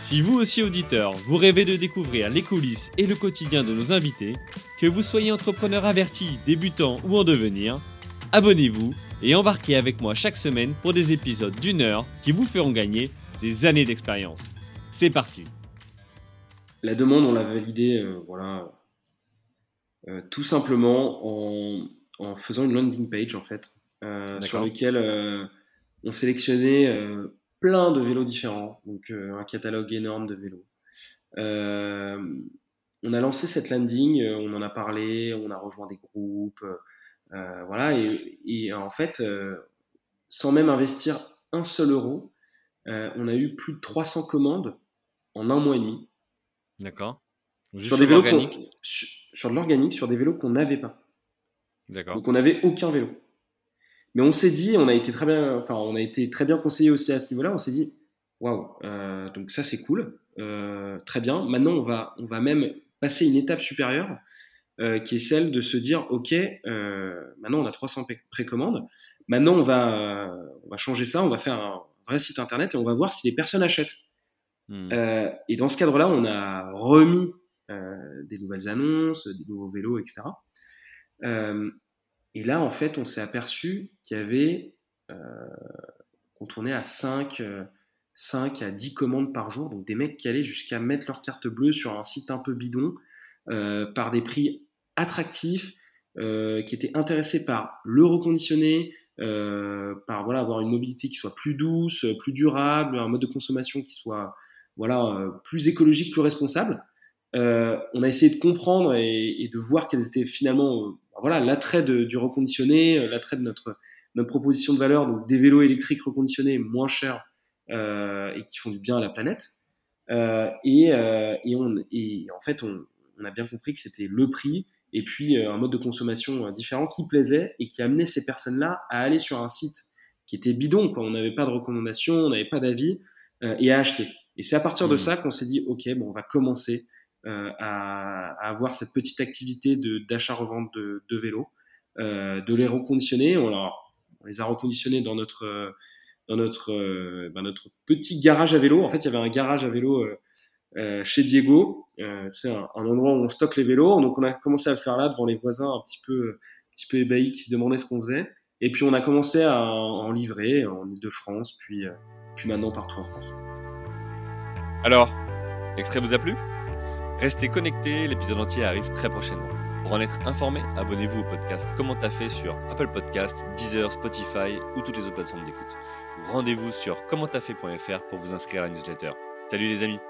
Si vous aussi auditeur, vous rêvez de découvrir les coulisses et le quotidien de nos invités, que vous soyez entrepreneur averti, débutant ou en devenir, abonnez-vous et embarquez avec moi chaque semaine pour des épisodes d'une heure qui vous feront gagner des années d'expérience. C'est parti La demande, on l'a validée, euh, voilà, euh, tout simplement en, en, faisant une landing page en fait, euh, sur laquelle on sélectionnait plein de vélos différents, donc euh, un catalogue énorme de vélos. on a lancé cette landing, on en a parlé, on a rejoint des groupes, voilà, et, et, en fait, sans même investir un seul euro, on a eu plus de 300 commandes en un mois et demi. D'accord. Sur, des vélos sur, sur de l'organique, sur des vélos qu'on n'avait pas. D'accord. Donc on n'avait aucun vélo. Mais on s'est dit, on a été très bien, enfin on a été très bien conseillé aussi à ce niveau-là. On s'est dit, waouh, euh, donc ça c'est cool, euh, très bien. Maintenant on va, on va même passer une étape supérieure, euh, qui est celle de se dire, ok, euh, maintenant on a 300 précommandes. Maintenant on va, on va changer ça, on va faire un vrai site internet et on va voir si les personnes achètent. Hmm. Et dans ce cadre-là, on a remis des nouvelles annonces, des nouveaux vélos, etc. Euh, et là, en fait, on s'est aperçu qu'il y avait, euh, qu'on tournait à 5, 5 à 10 commandes par jour, donc des mecs qui allaient jusqu'à mettre leur carte bleue sur un site un peu bidon, euh, par des prix attractifs, euh, qui étaient intéressés par le reconditionner, euh, par voilà, avoir une mobilité qui soit plus douce, plus durable, un mode de consommation qui soit voilà, plus écologique, plus responsable. Euh, on a essayé de comprendre et, et de voir quels étaient finalement voilà l'attrait du reconditionné, l'attrait de notre notre proposition de valeur, donc des vélos électriques reconditionnés moins chers euh, et qui font du bien à la planète. Euh, et, et, on, et en fait, on, on a bien compris que c'était le prix et puis un mode de consommation différent qui plaisait et qui amenait ces personnes-là à aller sur un site qui était bidon, quoi. On n'avait pas de recommandation, on n'avait pas d'avis euh, et à acheter. Et c'est à partir de ça qu'on s'est dit, ok, bon, on va commencer euh, à, à, avoir cette petite activité d'achat-revente de, de, vélos, euh, de les reconditionner. On, alors, on les a reconditionnés dans notre dans notre ben notre petit garage à vélo. En fait, il y avait un garage à vélo euh, chez Diego, euh, c'est un, un, endroit où on stocke les vélos. Donc, on a commencé à le faire là devant les voisins, un petit peu un petit peu ébahis, qui se demandaient ce qu'on faisait. Et puis, on a commencé à en livrer en Ile-de-France, puis puis maintenant partout en France. Alors, l'extrait vous a plu? Restez connectés, l'épisode entier arrive très prochainement. Pour en être informé, abonnez-vous au podcast Comment t'as fait sur Apple Podcast, Deezer, Spotify ou toutes les autres plateformes d'écoute. Rendez-vous sur commenttafait.fr pour vous inscrire à la newsletter. Salut les amis